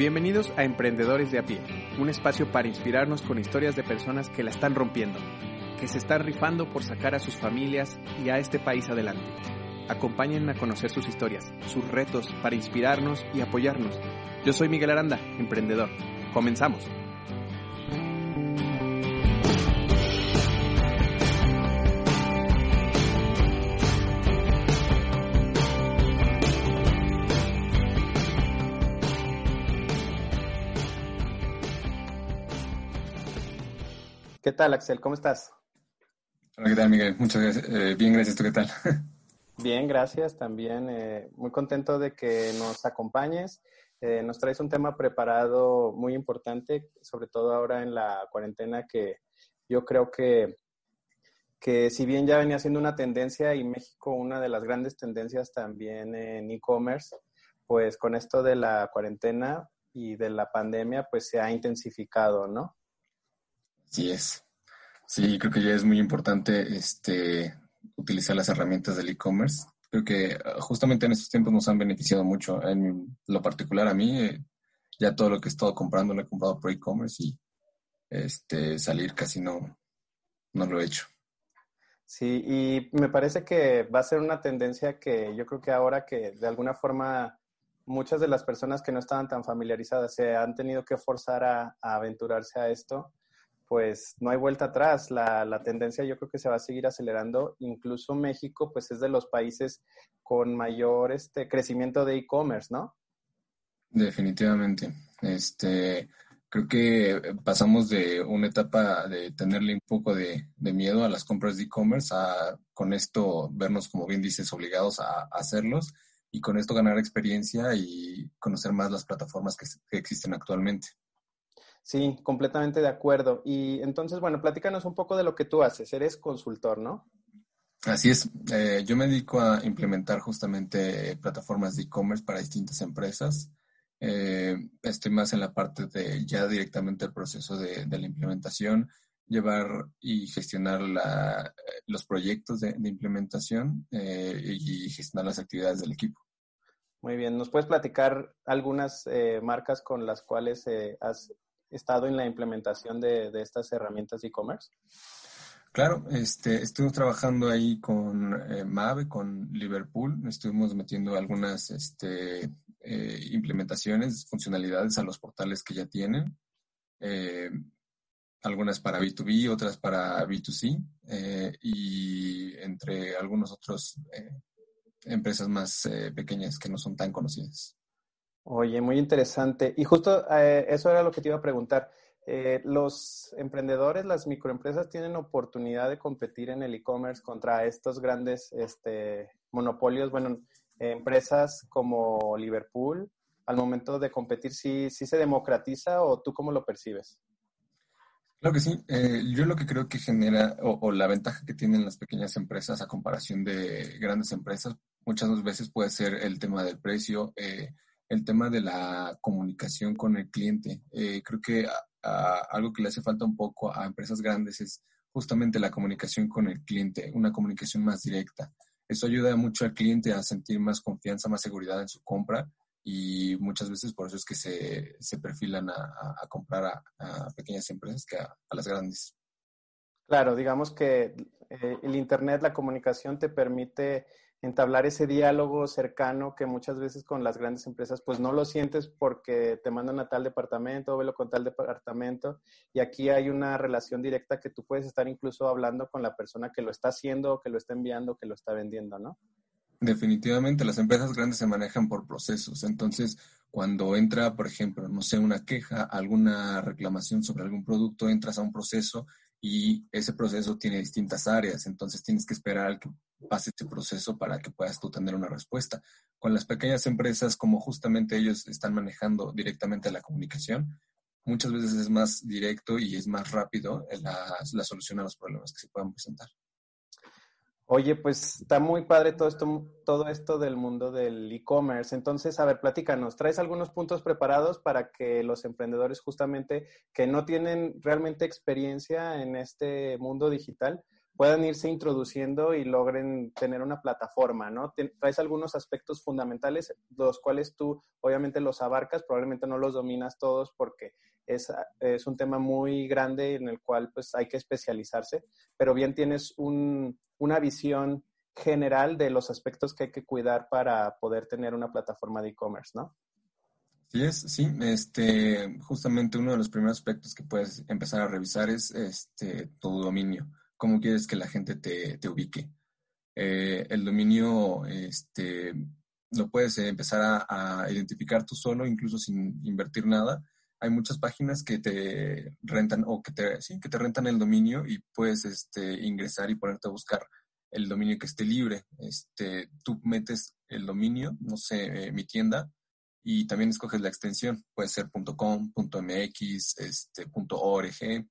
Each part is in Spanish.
Bienvenidos a Emprendedores de a pie, un espacio para inspirarnos con historias de personas que la están rompiendo, que se están rifando por sacar a sus familias y a este país adelante. Acompáñenme a conocer sus historias, sus retos para inspirarnos y apoyarnos. Yo soy Miguel Aranda, emprendedor. Comenzamos. ¿Qué tal, Axel? ¿Cómo estás? Hola, ¿qué tal, Miguel? Muchas gracias. Eh, bien, gracias. ¿Tú qué tal? Bien, gracias. También eh, muy contento de que nos acompañes. Eh, nos traes un tema preparado muy importante, sobre todo ahora en la cuarentena, que yo creo que, que si bien ya venía siendo una tendencia y México una de las grandes tendencias también en e-commerce, pues con esto de la cuarentena y de la pandemia, pues se ha intensificado, ¿no? Sí es. Sí, creo que ya es muy importante este, utilizar las herramientas del e-commerce. Creo que ah, justamente en estos tiempos nos han beneficiado mucho. En lo particular a mí, eh, ya todo lo que he estado comprando lo he comprado por e-commerce y este, salir casi no, no lo he hecho. Sí, y me parece que va a ser una tendencia que yo creo que ahora que de alguna forma muchas de las personas que no estaban tan familiarizadas se han tenido que forzar a aventurarse a esto, pues no hay vuelta atrás. La, la, tendencia yo creo que se va a seguir acelerando. Incluso México, pues es de los países con mayor este, crecimiento de e-commerce, ¿no? Definitivamente. Este, creo que pasamos de una etapa de tenerle un poco de, de miedo a las compras de e-commerce a con esto vernos, como bien dices, obligados a, hacerlos y con esto ganar experiencia y conocer más las plataformas que existen actualmente. Sí, completamente de acuerdo. Y entonces, bueno, platícanos un poco de lo que tú haces. Eres consultor, ¿no? Así es. Eh, yo me dedico a implementar justamente plataformas de e-commerce para distintas empresas. Eh, estoy más en la parte de ya directamente el proceso de, de la implementación, llevar y gestionar la, los proyectos de, de implementación eh, y gestionar las actividades del equipo. Muy bien. ¿Nos puedes platicar algunas eh, marcas con las cuales eh, has estado en la implementación de, estas herramientas de e-commerce? Claro, este, estuvimos trabajando ahí con eh, Mave, con Liverpool, estuvimos metiendo algunas este, eh, implementaciones, funcionalidades a los portales que ya tienen, eh, algunas para B2B, otras para B2C, eh, y entre algunos otros empresas más pequeñas que no son tan conocidas. Oye, muy interesante. Y justo eh, eso era lo que te iba a preguntar. Eh, ¿Los emprendedores, las microempresas tienen oportunidad de competir en el e-commerce contra estos grandes este, monopolios? Bueno, empresas como Liverpool, al momento de competir, ¿sí, ¿sí, se democratiza o tú cómo lo percibes? Claro que sí. Eh, yo lo que creo que genera, o, o, la ventaja que tienen las pequeñas empresas a comparación de grandes empresas, muchas veces puede ser el tema del precio, eh, el tema de la comunicación con el cliente. Eh, creo que algo que le hace falta un poco a empresas grandes es justamente la comunicación con el cliente, una comunicación más directa. Eso ayuda mucho al cliente a sentir más confianza, más seguridad en su compra y muchas veces por eso es que se, se perfilan a, comprar a, a, pequeñas empresas que a, las grandes. Claro, digamos que eh, el Internet, la comunicación te permite entablar ese diálogo cercano que muchas veces con las grandes empresas pues no lo sientes porque te mandan a tal departamento, velo con tal departamento y aquí hay una relación directa que tú puedes estar incluso hablando con la persona que lo está haciendo, que lo está enviando, que lo está vendiendo, ¿no? Definitivamente, las empresas grandes se manejan por procesos. Entonces, cuando entra, por ejemplo, no sé, una queja, alguna reclamación sobre algún producto, entras a un proceso y ese proceso tiene distintas áreas. Entonces, tienes que esperar al que pase este proceso para que puedas tú tener una respuesta. Con las pequeñas empresas, como justamente ellos están manejando directamente la comunicación, muchas veces es más directo y es más rápido la, la solución a los problemas que se puedan presentar. Oye, pues está muy padre todo esto, todo esto del mundo del e-commerce. Entonces, a ver, platícanos, ¿traes algunos puntos preparados para que los emprendedores justamente que no tienen realmente experiencia en este mundo digital puedan irse introduciendo y logren tener una plataforma, ¿no? Traes algunos aspectos fundamentales, los cuales tú obviamente los abarcas, probablemente no los dominas todos porque es, es un tema muy grande en el cual pues hay que especializarse, pero bien tienes un, una visión general de los aspectos que hay que cuidar para poder tener una plataforma de e-commerce, ¿no? Sí, es, sí, este, justamente uno de los primeros aspectos que puedes empezar a revisar es este, tu dominio, cómo quieres que la gente te, te ubique. Eh, el dominio este, lo puedes empezar a, a, identificar tú solo, incluso sin invertir nada. Hay muchas páginas que te rentan o que te, sí, que te rentan el dominio y puedes este, ingresar y ponerte a buscar el dominio que esté libre. Este, tú metes el dominio, no sé, eh, mi tienda, y también escoges la extensión. Puede ser .com, .mx, este, .org,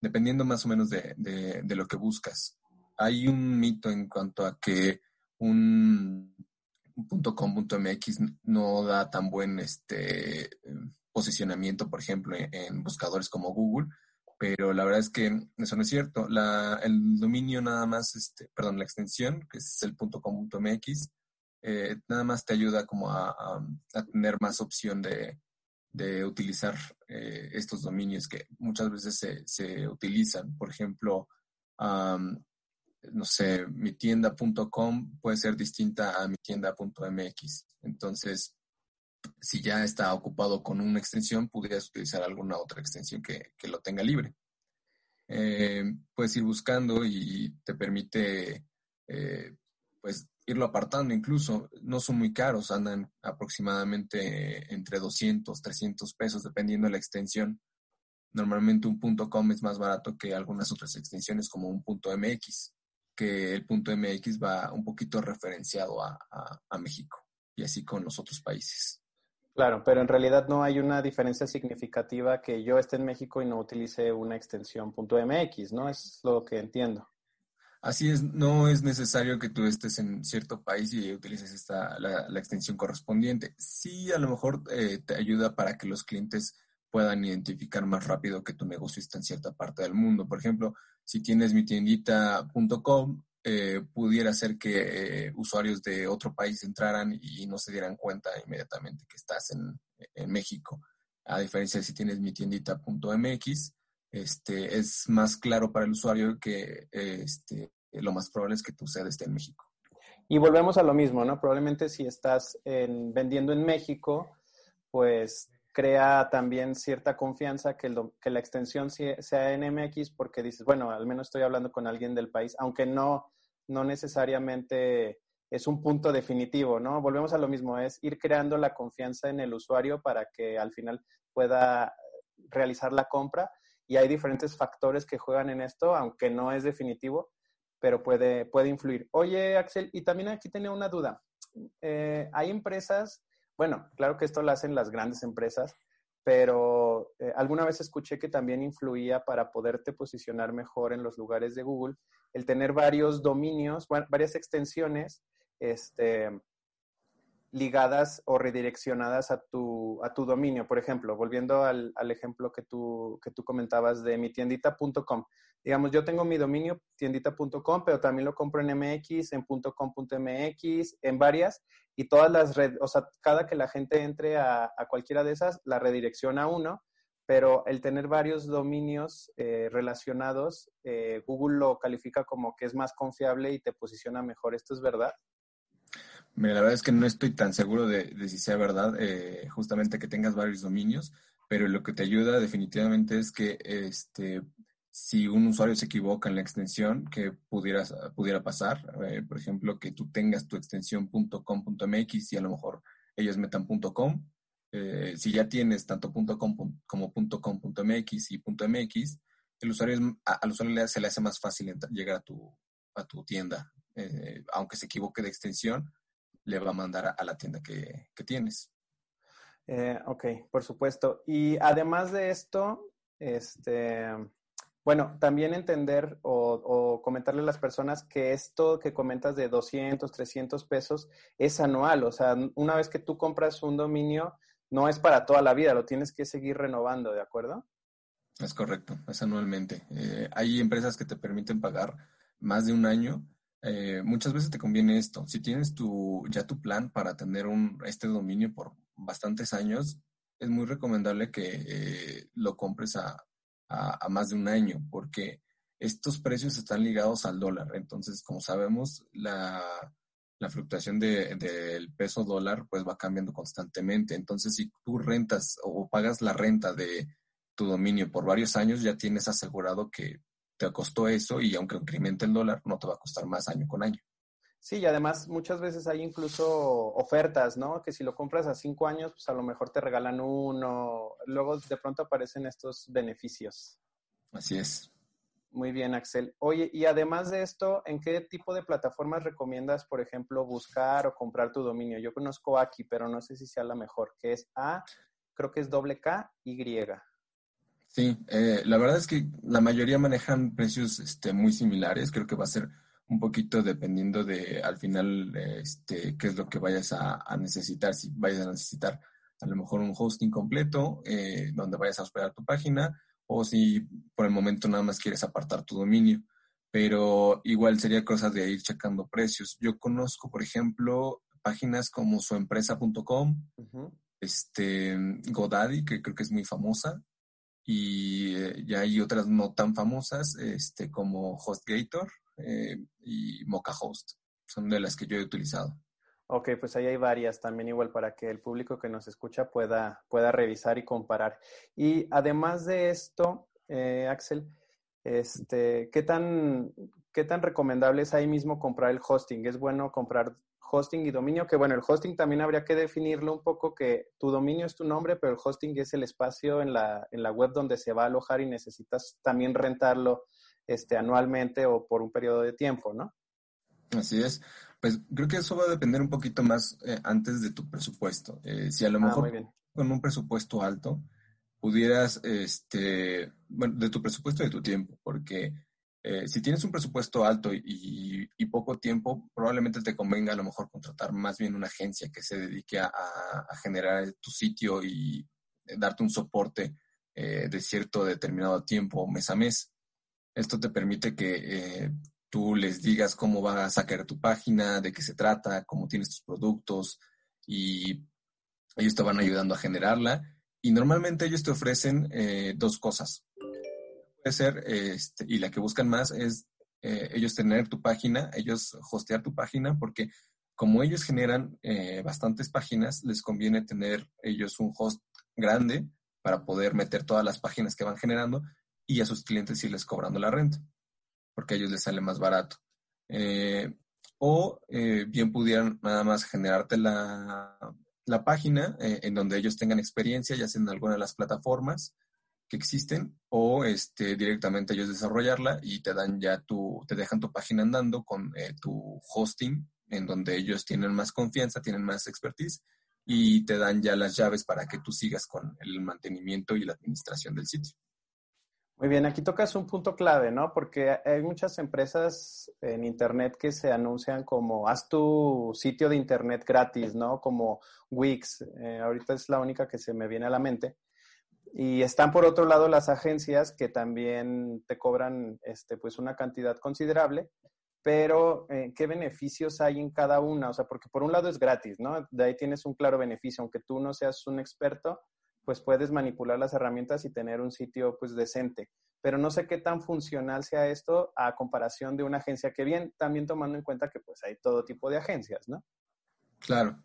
dependiendo más o menos de, de, lo que buscas. Hay un mito en cuanto a que un .com, .mx no da tan buen este, posicionamiento, por ejemplo, en buscadores como Google, pero la verdad es que eso no es cierto. La, el dominio nada más, este, perdón, la extensión, que es el .com.mx, eh, nada más te ayuda como a, tener más opción de, de utilizar eh, estos dominios que muchas veces se, se utilizan. Por ejemplo, no sé, mi tienda.com puede ser distinta a mi tienda.mx. Entonces, si ya está ocupado con una extensión, pudieras utilizar alguna otra extensión que, lo tenga libre. Eh, puedes ir buscando y te permite eh, pues irlo apartando incluso. No son muy caros, andan aproximadamente entre 200, 300 pesos dependiendo de la extensión. Normalmente un punto .com es más barato que algunas otras extensiones como un punto .mx, que el punto .mx va un poquito referenciado a México y así con los otros países. Claro, pero en realidad no hay una diferencia significativa que yo esté en México y no utilice una extensión .mx, ¿no? Es lo que entiendo. Así es, no es necesario que tú estés en cierto país y utilices esta, la, extensión correspondiente. Sí, a lo mejor eh, te ayuda para que los clientes puedan identificar más rápido que tu negocio está en cierta parte del mundo. Por ejemplo, si tienes mi tiendita.com, eh, pudiera ser que eh, usuarios de otro país entraran y no se dieran cuenta inmediatamente que estás en, México. A diferencia de si tienes mi tiendita.mx, este, es más claro para el usuario que este, lo más probable es que tu sede esté en México. Y volvemos a lo mismo, ¿no? Probablemente si estás vendiendo en México, pues crea también cierta confianza que, la extensión sea en MX porque dices, bueno, al menos estoy hablando con alguien del país, aunque no, no necesariamente es un punto definitivo, ¿no? Volvemos a lo mismo, es ir creando la confianza en el usuario para que al final pueda realizar la compra y hay diferentes factores que juegan en esto, aunque no es definitivo, pero puede, puede influir. Oye, Axel, y también aquí tenía una duda. Eh, hay empresas bueno, claro que esto lo hacen las grandes empresas, pero eh, alguna vez escuché que también influía para poderte posicionar mejor en los lugares de Google el tener varios dominios, varias extensiones este, ligadas o redireccionadas a tu, a tu dominio. Por ejemplo, volviendo al, al ejemplo que tú, que tú comentabas de mi tiendita.com digamos, yo tengo mi dominio tiendita.com, pero también lo compro en MX, en .com.mx, en varias, y todas las redes, o sea, cada que la gente entre a, cualquiera de esas, la redirecciona a uno, pero el tener varios dominios eh, relacionados, eh, Google lo califica como que es más confiable y te posiciona mejor. ¿Esto es verdad? Mira, la verdad es que no estoy tan seguro de, si sea verdad, eh, justamente que tengas varios dominios, pero lo que te ayuda definitivamente es que este, si un usuario se equivoca en la extensión, que pudieras, pudiera pasar, eh, por ejemplo, que tú tengas tu extensión y a lo mejor ellos metan .com, eh, si ya tienes tanto .com como .com.mx y .mx, el usuario al usuario se le hace más fácil llegar a tu, a tu tienda. eh, aunque se equivoque de extensión, le va a mandar a, la tienda que, tienes. Eh, ok, por supuesto. Y además de esto, este, bueno, también entender o, comentarle a las personas que esto que comentas de 200, 300 pesos es anual. O sea, una vez que tú compras un dominio, no es para toda la vida, lo tienes que seguir renovando, ¿de acuerdo? Es correcto, es anualmente. Eh, hay empresas que te permiten pagar más de un año. Eh, muchas veces te conviene esto. Si tienes tu, ya tu plan para tener un, este dominio por bastantes años, es muy recomendable que eh, lo compres a, a, más de un año, porque estos precios están ligados al dólar. Entonces, como sabemos, la, la fluctuación del peso dólar pues va cambiando constantemente. Entonces, si tú rentas o pagas la renta de tu dominio por varios años, ya tienes asegurado que te costó eso y aunque incremente el dólar, no te va a costar más año con año. Sí, y además muchas veces hay incluso ofertas, ¿no? Que si lo compras a cinco años, pues a lo mejor te regalan uno. Luego de pronto aparecen estos beneficios. Así es. Muy bien, Axel. Oye, y además de esto, ¿en qué tipo de plataformas recomiendas, por ejemplo, buscar o comprar tu dominio? Yo conozco aquí, pero no sé si sea la mejor, que es A, creo que es doble K, Y. Sí, eh, la verdad es que la mayoría manejan precios este, muy similares. Creo que va a ser un poquito dependiendo de al final este, qué es lo que vayas a, necesitar, si vayas a necesitar a lo mejor un hosting completo eh, donde vayas a hospedar tu página o si por el momento nada más quieres apartar tu dominio. Pero igual sería cosa de ir checando precios. Yo conozco, por ejemplo, páginas como suempresa.com, este, Godaddy, que creo que es muy famosa, y eh, ya hay otras no tan famosas, este, como HostGator, eh, y Mocha Host. Son de las que yo he utilizado. Ok, pues ahí hay varias también igual para que el público que nos escucha pueda, pueda revisar y comparar. Y además de esto, eh, Axel, este, ¿qué tan, ¿qué tan recomendable es ahí mismo comprar el hosting? ¿Es bueno comprar hosting y dominio? Que bueno, el hosting también habría que definirlo un poco que tu dominio es tu nombre, pero el hosting es el espacio en la, en la web donde se va a alojar y necesitas también rentarlo este, anualmente o por un periodo de tiempo, ¿no? Así es. Pues creo que eso va a depender un poquito más eh, antes de tu presupuesto. Eh, si a lo ah, mejor con un presupuesto alto pudieras, este, bueno, de tu presupuesto y de tu tiempo, porque eh, si tienes un presupuesto alto y, poco tiempo, probablemente te convenga a lo mejor contratar más bien una agencia que se dedique a, generar tu sitio y darte un soporte de cierto determinado tiempo, mes a mes. Esto te permite que eh, tú les digas cómo vas a sacar tu página, de qué se trata, cómo tienes tus productos y ellos te van ayudando a generarla. Y normalmente ellos te ofrecen eh, dos cosas. Ser, este, y la que buscan más es eh, ellos tener tu página, ellos hostear tu página, porque como ellos generan bastantes páginas, les conviene tener ellos un host grande para poder meter todas las páginas que van generando y a sus clientes irles cobrando la renta, porque a ellos les sale más barato. Eh, o eh, bien pudieran nada más generarte la, página eh, en donde ellos tengan experiencia, ya sea en alguna de las plataformas que existen, o este, directamente ellos desarrollarla y te dan ya tu, te dejan tu página andando con tu hosting, en donde ellos tienen más confianza, tienen más expertise y te dan ya las llaves para que tú sigas con el mantenimiento y la administración del sitio. Muy bien, aquí tocas un punto clave, ¿no? Porque hay muchas empresas en Internet que se anuncian como haz tu sitio de Internet gratis, ¿no? Como Wix, eh, ahorita es la única que se me viene a la mente. Y están por otro lado las agencias que también te cobran este, pues una cantidad considerable, pero eh, ¿qué beneficios hay en cada una? O sea, porque por un lado es gratis, ¿no? De ahí tienes un claro beneficio, aunque tú no seas un experto, pues puedes manipular las herramientas y tener un sitio pues decente. Pero no sé qué tan funcional sea esto a comparación de una agencia que bien, también tomando en cuenta que pues hay todo tipo de agencias, ¿no? Claro.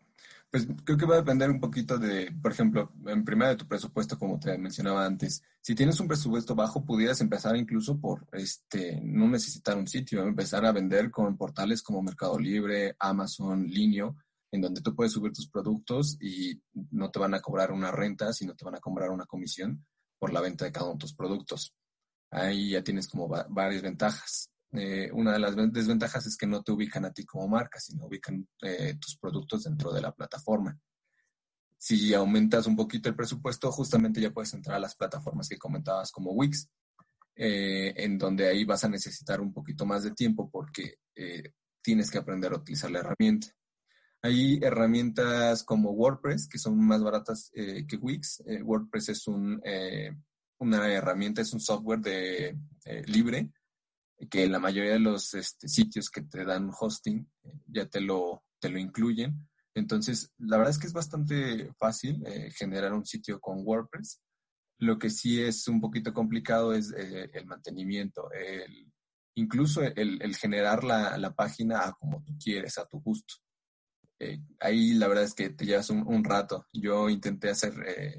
Pues creo que va a depender un poquito de, por ejemplo, en primera de tu presupuesto, como te mencionaba antes. Si tienes un presupuesto bajo, pudieras empezar incluso por este no necesitar un sitio, empezar a vender con portales como Mercado Libre, Amazon, Linio, en donde tú puedes subir tus productos y no te van a cobrar una renta, sino te van a cobrar una comisión por la venta de cada uno de tus productos. Ahí ya tienes como varias ventajas. Eh, una de las desventajas es que no te ubican a ti como marca, sino ubican eh, tus productos dentro de la plataforma. Si aumentas un poquito el presupuesto, justamente ya puedes entrar a las plataformas que comentabas como Wix, eh, en donde ahí vas a necesitar un poquito más de tiempo porque tienes que aprender a utilizar la herramienta. Hay herramientas como WordPress que son más baratas que Wix. WordPress es un, una herramienta, es un software de, libre que la mayoría de los este, sitios que te dan hosting eh, ya te lo, te lo incluyen. Entonces, la verdad es que es bastante fácil eh, generar un sitio con WordPress. Lo que sí es un poquito complicado es eh, el mantenimiento, el, incluso el, generar la, la, página a como tú quieres, a tu gusto. ahí la verdad es que te llevas un, un rato. Yo intenté hacer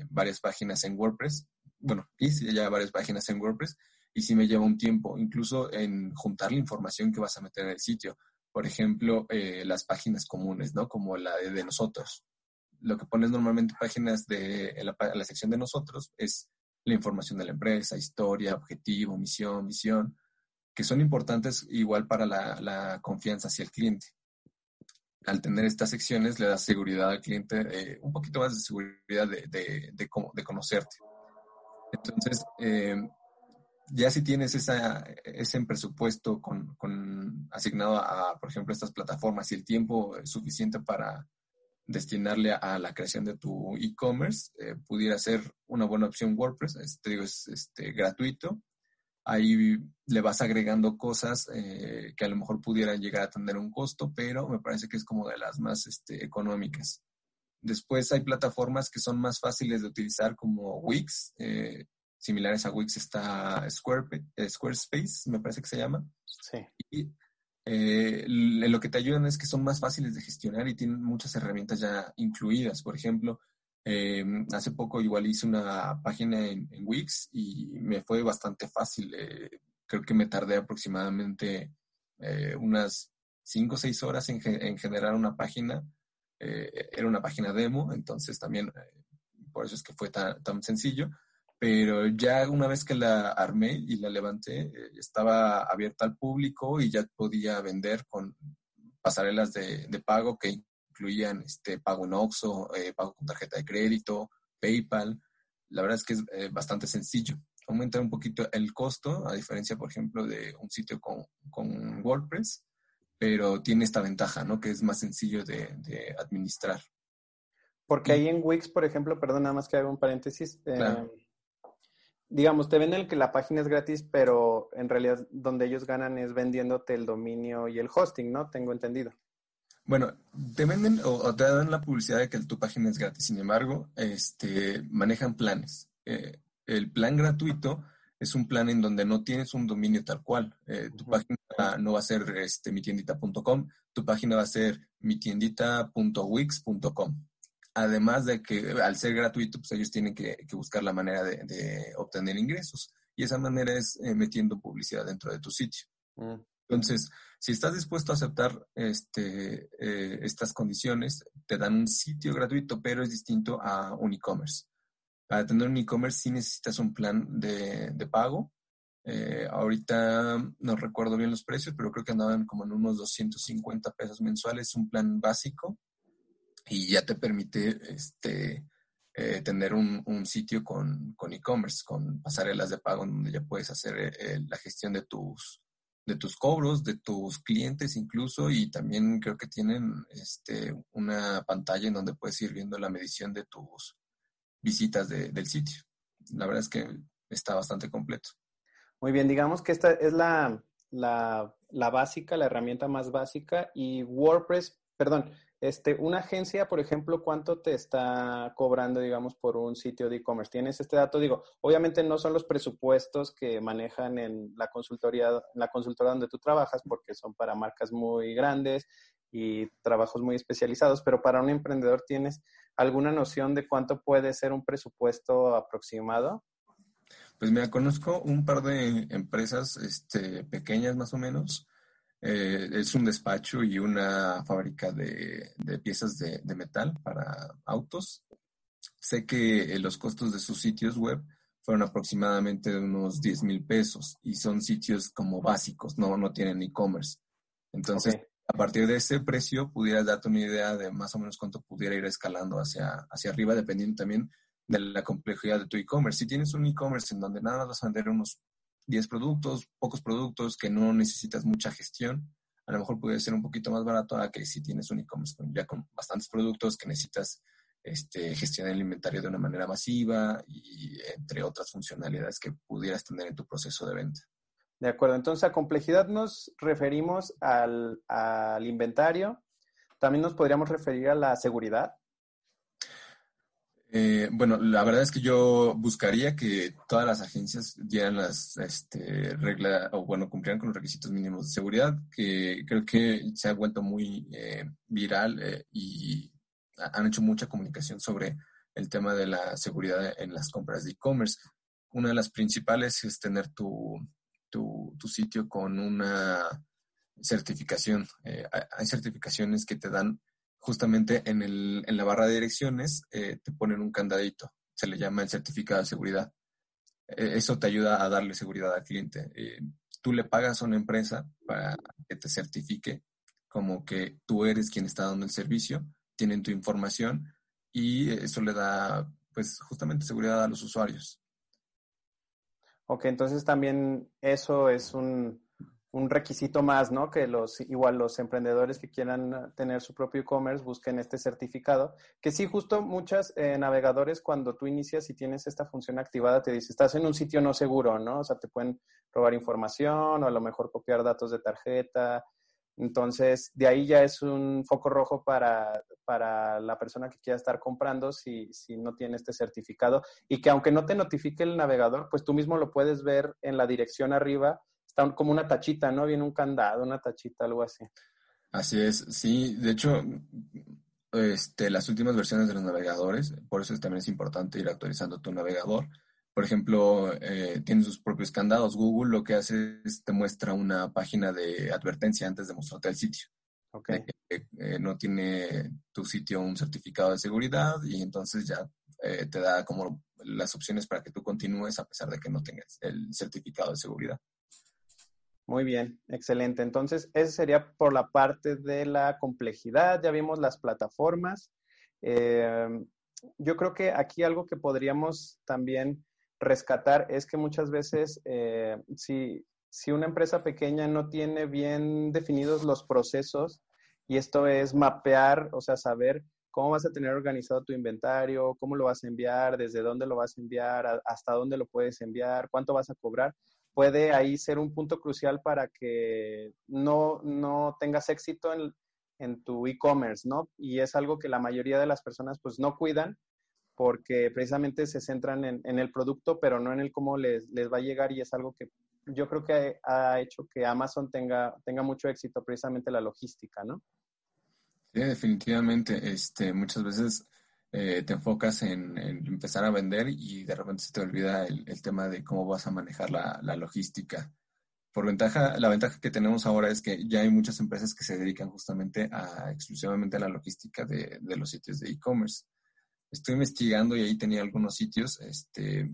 varias páginas en WordPress. Bueno, hice ya varias páginas en WordPress y sí me lleva un tiempo, incluso en juntar la información que vas a meter en el sitio. Por ejemplo, eh, las páginas comunes, ¿no? Como la de, nosotros. Lo que pones normalmente páginas de la, la, sección de nosotros es la información de la empresa, historia, objetivo, misión, visión, que son importantes igual para la, la confianza hacia el cliente. Al tener estas secciones le da seguridad al cliente, eh, un poquito más de seguridad de, de, de, de conocerte. Entonces, eh, ya si tienes esa, ese presupuesto con, con, asignado a, por ejemplo, estas plataformas y el tiempo suficiente para destinarle a, la creación de tu e-commerce, eh, pudiera ser una buena opción WordPress. Este, digo, es este, gratuito. Ahí le vas agregando cosas eh, que a lo mejor pudieran llegar a tener un costo, pero me parece que es como de las más este, económicas. Después hay plataformas que son más fáciles de utilizar como Wix. Eh, similares a Wix está eh, Squarespace, me parece que se llama. Sí. Y eh, lo que te ayudan es que son más fáciles de gestionar y tienen muchas herramientas ya incluidas. Por ejemplo, eh, hace poco igual hice una página en, Wix y me fue bastante fácil. creo que me tardé aproximadamente unas 5 o 6 horas en, en, generar una página. era una página demo, entonces también por eso es que fue tan, tan sencillo pero ya una vez que la armé y la levanté, eh, estaba abierta al público y ya podía vender con pasarelas de, pago que incluían este pago en Oxxo, eh, pago con tarjeta de crédito, PayPal. La verdad es que es eh, bastante sencillo. Aumenta un poquito el costo, a diferencia, por ejemplo, de un sitio con, con WordPress, pero tiene esta ventaja, ¿no? Que es más sencillo de, de administrar. Porque ahí en Wix, por ejemplo, perdón, nada más que haga un paréntesis, digamos, te venden que la página es gratis, pero en realidad donde ellos ganan es vendiéndote el dominio y el hosting, ¿no? Tengo entendido. Bueno, te venden o, te dan la publicidad de que tu página es gratis. Sin embargo, este, manejan planes. Eh, el plan gratuito es un plan en donde no tienes un dominio tal cual. Eh, tu página no va a ser este, mitiendita.com, tu página va a ser mitiendita.wix.com además de que al ser gratuito, pues ellos tienen que, buscar la manera de, obtener ingresos. Y esa manera es eh, metiendo publicidad dentro de tu sitio. Mm. Entonces, si estás dispuesto a aceptar este, eh, estas condiciones, te dan un sitio gratuito, pero es distinto a un e-commerce. Para tener un e-commerce sí necesitas un plan de, pago. Eh, ahorita no recuerdo bien los precios, pero creo que andaban como en unos 250 pesos mensuales, un plan básico y ya te permite este, eh, tener un, sitio con e-commerce, con, pasarelas de pago donde ya puedes hacer eh, la gestión de tus, de tus cobros, de tus clientes incluso, y también creo que tienen este, una pantalla en donde puedes ir viendo la medición de tus visitas del sitio. La verdad es que está bastante completo. Muy bien, digamos que esta es la, la, la básica, la herramienta más básica y WordPress, perdón, este, una agencia, por ejemplo, ¿cuánto te está cobrando, digamos, por un sitio de e-commerce? ¿Tienes este dato? Digo, obviamente no son los presupuestos que manejan en la consultoría, la consultora donde tú trabajas, porque son para marcas muy grandes y trabajos muy especializados, pero para un emprendedor, ¿tienes alguna noción de cuánto puede ser un presupuesto aproximado? Pues mira, conozco un par de empresas este, pequeñas más o menos eh, es un despacho y una fábrica de, piezas de, metal para autos. Sé que eh, los costos de sus sitios web fueron aproximadamente de unos 10 mil pesos y son sitios como básicos, no, no tienen e-commerce. Entonces, a partir de ese precio, pudieras darte una idea de más o menos cuánto pudiera ir escalando hacia, hacia arriba, dependiendo también de la complejidad de tu e-commerce. Si tienes un e-commerce en donde nada más vas a vender unos 10 productos, pocos productos que no necesitas mucha gestión, a lo mejor puede ser un poquito más barato a que si tienes un e-commerce ya con bastantes productos que necesitas este, gestionar el inventario de una manera masiva y entre otras funcionalidades que pudieras tener en tu proceso de venta. De acuerdo, entonces a complejidad nos referimos al, al inventario, también nos podríamos referir a la seguridad. Eh, bueno, la verdad es que yo buscaría que todas las agencias dieran las este, reglas, o bueno, cumplieran con los requisitos mínimos de seguridad, que creo que se ha vuelto muy eh, viral eh, y han hecho mucha comunicación sobre el tema de la seguridad en las compras de e-commerce. Una de las principales es tener tu, sitio con una certificación. hay certificaciones que te dan justamente en, el, en la barra de direcciones eh, te ponen un candadito, se le llama el certificado de seguridad. E, eso te ayuda a darle seguridad al cliente. Eh, tú le pagas a una empresa para que te certifique como que tú eres quien está dando el servicio, tienen tu información y eso le da pues justamente seguridad a los usuarios. Ok, entonces también eso es un, un requisito más, ¿no? Que los, igual los emprendedores que quieran tener su propio e-commerce busquen este certificado. Que sí, justo muchas eh, navegadores cuando tú inicias y tienes esta función activada te dice, estás en un sitio no seguro, ¿no? O sea, te pueden robar información o a lo mejor copiar datos de tarjeta. Entonces, de ahí ya es un foco rojo para, para la persona que quiera estar comprando si, si no tiene este certificado. Y que aunque no te notifique el navegador, pues tú mismo lo puedes ver en la dirección arriba está como una tachita, ¿no? Viene un candado, una tachita, algo así. Así es, sí. De hecho, este, las últimas versiones de los navegadores, por eso también es importante ir actualizando tu navegador. Por ejemplo, eh, tiene sus propios candados. Google lo que hace es te muestra una página de advertencia antes de mostrarte el sitio. Okay. Eh, no tiene tu sitio un certificado de seguridad y entonces ya eh, te da como las opciones para que tú continúes a pesar de que no tengas el certificado de seguridad. Muy bien, excelente. Entonces, ese sería por la parte de la complejidad. Ya vimos las plataformas. Eh, yo creo que aquí algo que podríamos también rescatar es que muchas veces eh, si, si una empresa pequeña no tiene bien definidos los procesos, y esto es mapear, o sea, saber cómo vas a tener organizado tu inventario, cómo lo vas a enviar, desde dónde lo vas a enviar, hasta dónde lo puedes enviar, cuánto vas a cobrar, puede ahí ser un punto crucial para que no, no tengas éxito en, en tu e-commerce, ¿no? Y es algo que la mayoría de las personas pues no cuidan porque precisamente se centran en, en el producto, pero no en el cómo les, les, va a llegar y es algo que yo creo que ha hecho que Amazon tenga, tenga mucho éxito, precisamente la logística, ¿no? Sí, definitivamente. Este, muchas veces eh, te enfocas en, empezar a vender y de repente se te olvida el, tema de cómo vas a manejar la, logística. Por ventaja, la ventaja que tenemos ahora es que ya hay muchas empresas que se dedican justamente a exclusivamente a la logística de, los sitios de e-commerce. Estoy investigando y ahí tenía algunos sitios. Este,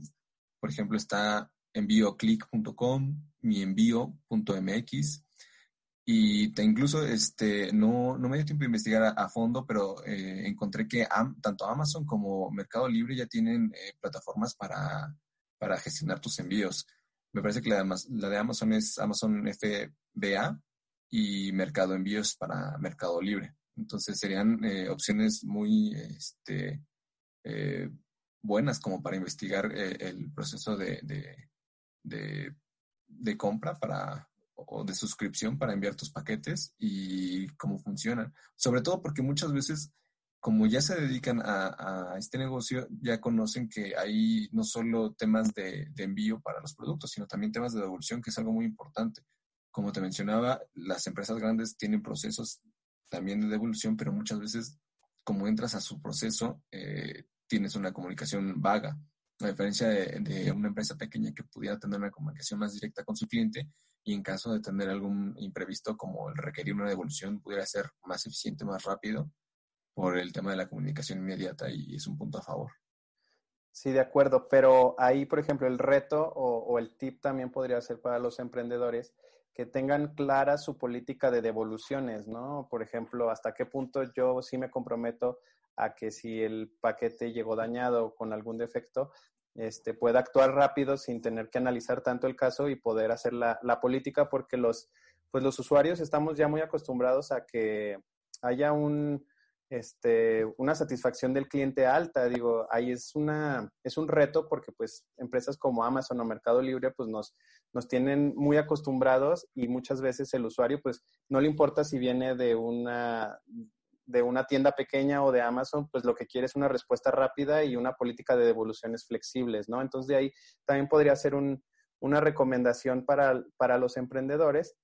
por ejemplo, está envioclick.com, mienvío.mx, y te incluso este, no, no me dio tiempo de investigar a, fondo, pero eh, encontré que tanto Amazon como Mercado Libre ya tienen eh, plataformas para, para, gestionar tus envíos. Me parece que la de, la de Amazon es Amazon FBA y Mercado Envíos para Mercado Libre. Entonces serían eh, opciones muy este, buenas como para investigar el proceso de, de compra para, o de suscripción para enviar tus paquetes y cómo funcionan. Sobre todo porque muchas veces, como ya se dedican a, este negocio, ya conocen que hay no solo temas de, envío para los productos, sino también temas de devolución, que es algo muy importante. Como te mencionaba, las empresas grandes tienen procesos también de devolución, pero muchas veces, como entras a su proceso, eh, tienes una comunicación vaga. A diferencia de, de, una empresa pequeña que pudiera tener una comunicación más directa con su cliente, y en caso de tener algún imprevisto como el requerir una devolución pudiera ser más eficiente, más rápido por el tema de la comunicación inmediata y es un punto a favor. Sí, de acuerdo, pero ahí, por ejemplo, el reto o, el tip también podría ser para los emprendedores que tengan clara su política de devoluciones, ¿no? Por ejemplo, hasta qué punto yo sí me comprometo a que si el paquete llegó dañado con algún defecto, este, pueda actuar rápido sin tener que analizar tanto el caso y poder hacer la, la política, porque los, pues los usuarios estamos ya muy acostumbrados a que haya un, este, una satisfacción del cliente alta. Digo, ahí es, una, es un reto porque pues empresas como Amazon o Mercado Libre pues nos, nos tienen muy acostumbrados y muchas veces el usuario pues no le importa si viene de una, de una tienda pequeña o de Amazon, pues lo que quiere es una respuesta rápida y una política de devoluciones flexibles, ¿no? Entonces de ahí también podría ser un, una recomendación para, para los emprendedores.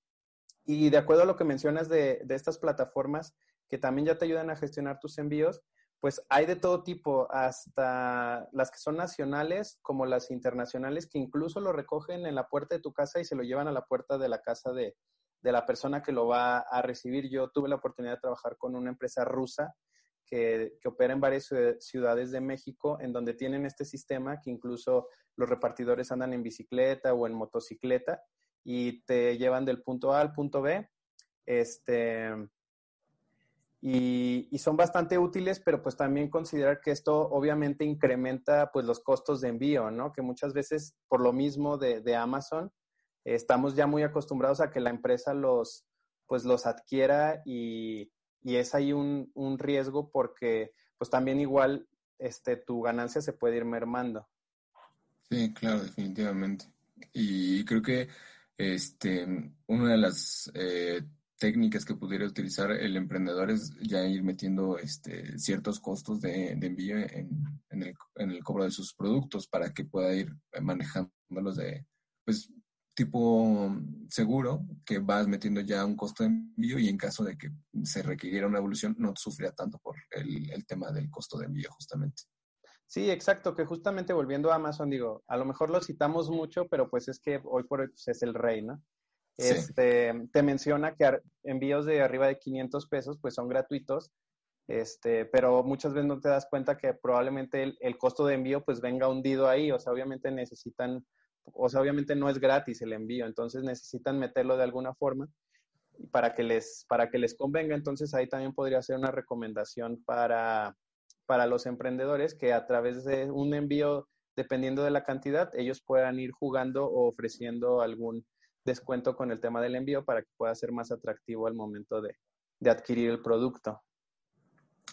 Y de acuerdo a lo que mencionas de, de estas plataformas, que también ya te ayudan a gestionar tus envíos, pues hay de todo tipo, hasta las que son nacionales como las internacionales, que incluso lo recogen en la puerta de tu casa y se lo llevan a la puerta de la casa de, la persona que lo va a recibir. Yo tuve la oportunidad de trabajar con una empresa rusa que, que, opera en varias ciudades de México, en donde tienen este sistema que incluso los repartidores andan en bicicleta o en motocicleta y te llevan del punto A al punto B. Este, y, son bastante útiles, pero pues también considerar que esto obviamente incrementa pues los costos de envío, ¿no? Que muchas veces por lo mismo de, Amazon estamos ya muy acostumbrados a que la empresa los pues los adquiera y, es ahí un, un, riesgo porque pues también igual este tu ganancia se puede ir mermando. Sí, claro, definitivamente. Y creo que este una de las eh, técnicas que pudiera utilizar el emprendedor es ya ir metiendo este, ciertos costos de, envío en, el, cobro de sus productos para que pueda ir manejándolos de, pues, tipo seguro, que vas metiendo ya un costo de envío y en caso de que se requiriera una evolución no sufría tanto por el, tema del costo de envío justamente. Sí, exacto, que justamente volviendo a Amazon, digo, a lo mejor lo citamos mucho, pero pues es que hoy por hoy pues, es el rey, ¿no? Este, te menciona que envíos de arriba de 500 pesos pues son gratuitos, este, pero muchas veces no te das cuenta que probablemente el, costo de envío pues venga hundido ahí, o sea, obviamente necesitan, o sea, obviamente no es gratis el envío, entonces necesitan meterlo de alguna forma para que les, para que les convenga, entonces ahí también podría ser una recomendación para, para los emprendedores que a través de un envío, dependiendo de la cantidad, ellos puedan ir jugando o ofreciendo algún descuento con el tema del envío para que pueda ser más atractivo al momento de, adquirir el producto.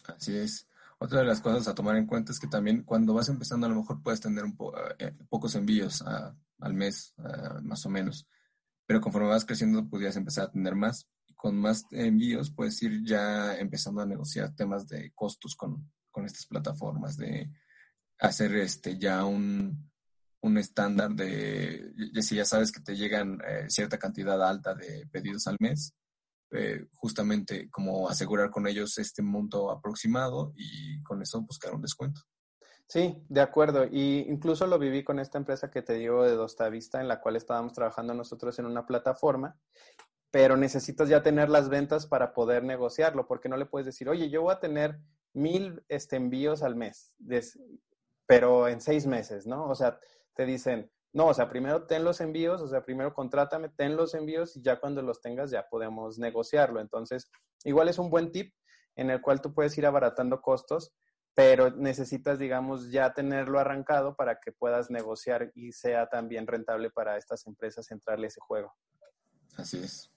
Así es. Otra de las cosas a tomar en cuenta es que también cuando vas empezando a lo mejor puedes tener un eh, pocos envíos al mes, más o menos. Pero conforme vas creciendo podrías empezar a tener más. Y con más envíos puedes ir ya empezando a negociar temas de costos con, con estas plataformas, de hacer este ya un, un estándar de, si ya sabes que te llegan eh, cierta cantidad alta de pedidos al mes, eh, justamente como asegurar con ellos este monto aproximado y con eso buscar un descuento. Sí, de acuerdo. Y incluso lo viví con esta empresa que te digo de Dostavista, en la cual estábamos trabajando nosotros en una plataforma, pero necesitas ya tener las ventas para poder negociarlo, porque no le puedes decir, oye, yo voy a tener mil este, envíos al mes, pero en seis meses, ¿no? O sea, te dicen, no, o sea, primero ten los envíos, o sea, primero contrátame, ten los envíos y ya cuando los tengas ya podemos negociarlo. Entonces, igual es un buen tip en el cual tú puedes ir abaratando costos, pero necesitas, digamos, ya tenerlo arrancado para que puedas negociar y sea también rentable para estas empresas entrarle ese juego. Así es.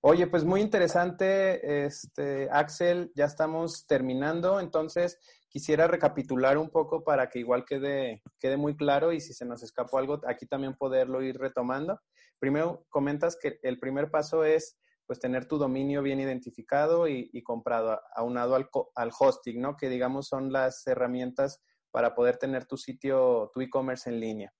Oye, pues muy interesante, este, Axel, ya estamos terminando, entonces quisiera recapitular un poco para que igual quede, quede muy claro y si se nos escapó algo, aquí también poderlo ir retomando. Primero, comentas que el primer paso es pues tener tu dominio bien identificado y, comprado, aunado al, al hosting, ¿no? Que digamos son las herramientas para poder tener tu sitio, tu e-commerce en línea.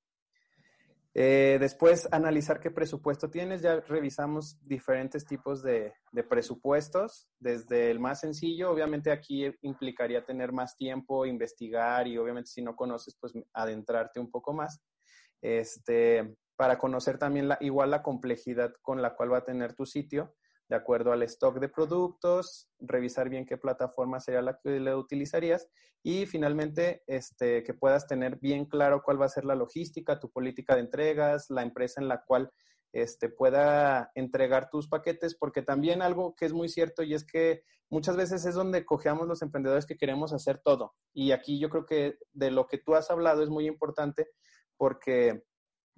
Eh, después, analizar qué presupuesto tienes. Ya revisamos diferentes tipos de, presupuestos, desde el más sencillo, obviamente aquí implicaría tener más tiempo, investigar y obviamente si no conoces, pues adentrarte un poco más. Este, para conocer también la, igual la complejidad con la cual va a tener tu sitio, de acuerdo al stock de productos, revisar bien qué plataforma sería la que le utilizarías y finalmente este, que puedas tener bien claro cuál va a ser la logística, tu política de entregas, la empresa en la cual este, pueda entregar tus paquetes, porque también algo que es muy cierto y es que muchas veces es donde cojeamos los emprendedores que queremos hacer todo. Y aquí yo creo que de lo que tú has hablado es muy importante porque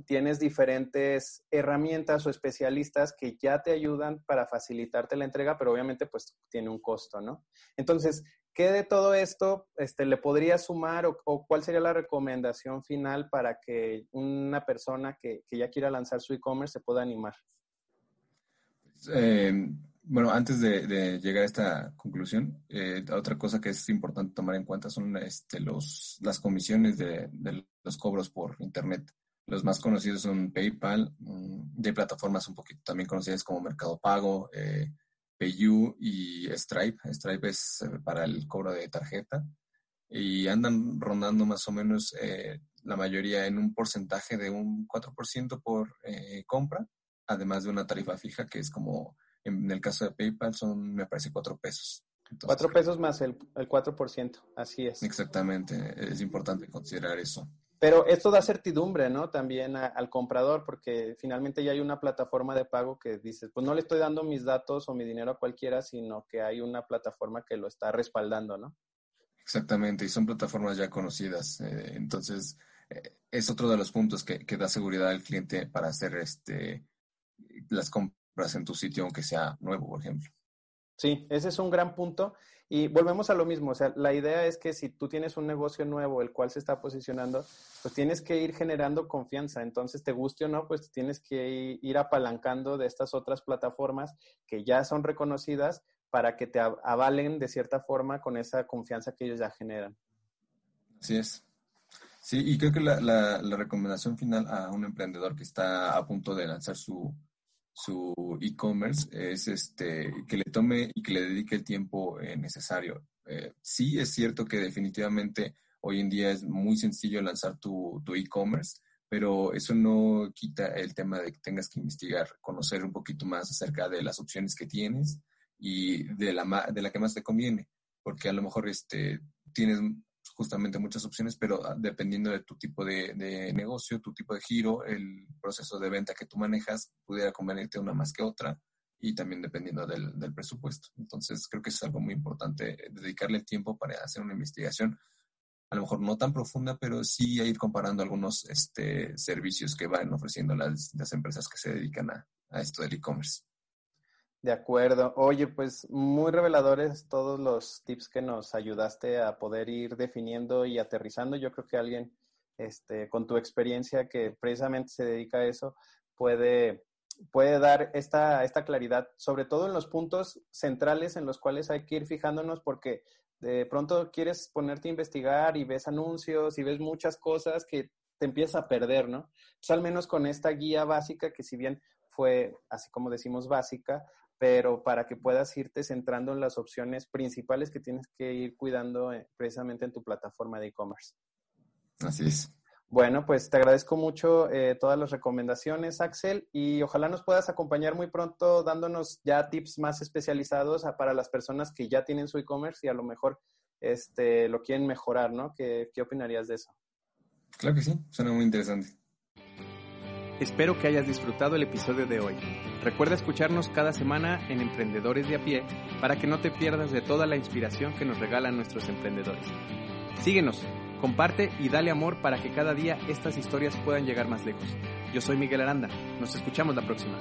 tienes diferentes herramientas o especialistas que ya te ayudan para facilitarte la entrega, pero obviamente pues tiene un costo, ¿no? Entonces, ¿qué de todo esto este, le podría sumar o, cuál sería la recomendación final para que una persona que, ya quiera lanzar su e-commerce se pueda animar? Eh, bueno, antes de, llegar a esta conclusión, eh, otra cosa que es importante tomar en cuenta son este, los, las comisiones de, de los cobros por Internet. Los más conocidos son PayPal, mm, de plataformas un poquito también conocidas como Mercado Pago, eh, PayU y Stripe. Stripe es eh, para el cobro de tarjeta y andan rondando más o menos eh, la mayoría en un porcentaje de un 4% por compra, además de una tarifa fija que es como en el caso de PayPal son, me parece, 4 pesos. Cuatro pesos más el, el 4%, así es. Exactamente, es importante considerar eso. Pero esto da certidumbre, ¿no? También al comprador, porque finalmente ya hay una plataforma de pago que dice, pues no le estoy dando mis datos o mi dinero a cualquiera, sino que hay una plataforma que lo está respaldando, ¿no? Exactamente, y son plataformas ya conocidas. Eh, entonces, eh, es otro de los puntos que, que, da seguridad al cliente para hacer este las compras en tu sitio, aunque sea nuevo, por ejemplo. Sí, ese es un gran punto. Y volvemos a lo mismo, o sea, la idea es que si tú tienes un negocio nuevo, el cual se está posicionando, pues tienes que ir generando confianza. Entonces, te guste o no, pues tienes que ir apalancando de estas otras plataformas que ya son reconocidas para que te avalen de cierta forma con esa confianza que ellos ya generan. Así es. Sí, y creo que la, la recomendación final a un emprendedor que está a punto de lanzar su, su e-commerce es este, que le tome y que le dedique el tiempo eh, necesario. Eh, sí es cierto que definitivamente hoy en día es muy sencillo lanzar tu, tu e-commerce, pero eso no quita el tema de que tengas que investigar, conocer un poquito más acerca de las opciones que tienes y de la, de la que más te conviene, porque a lo mejor este, tienes justamente muchas opciones, pero ah, dependiendo de tu tipo de, negocio, tu tipo de giro, el proceso de venta que tú manejas, pudiera convenirte una más que otra y también dependiendo del, presupuesto. Entonces, creo que es algo muy importante dedicarle tiempo para hacer una investigación, a lo mejor no tan profunda, pero sí ir comparando algunos este, servicios que van ofreciendo las, las empresas que se dedican a, a esto del e-commerce. De acuerdo. Oye, pues muy reveladores todos los tips que nos ayudaste a poder ir definiendo y aterrizando. Yo creo que alguien este, con tu experiencia que precisamente se dedica a eso puede, puede dar esta, esta claridad, sobre todo en los puntos centrales en los cuales hay que ir fijándonos porque de pronto quieres ponerte a investigar y ves anuncios y ves muchas cosas que te empiezas a perder, ¿no? Pues al menos con esta guía básica que si bien fue, así como decimos, básica, pero para que puedas irte centrando en las opciones principales que tienes que ir cuidando eh, precisamente en tu plataforma de e-commerce. Así es. Bueno, pues te agradezco mucho eh, todas las recomendaciones, Axel, y ojalá nos puedas acompañar muy pronto dándonos ya tips más especializados para las personas que ya tienen su e-commerce y a lo mejor este, lo quieren mejorar, ¿no? ¿Qué, ¿Qué opinarías de eso? Claro que sí, suena muy interesante. Espero que hayas disfrutado el episodio de hoy. Recuerda escucharnos cada semana en Emprendedores de a pie para que no te pierdas de toda la inspiración que nos regalan nuestros emprendedores. Síguenos, comparte y dale amor para que cada día estas historias puedan llegar más lejos. Yo soy Miguel Aranda. Nos escuchamos la próxima.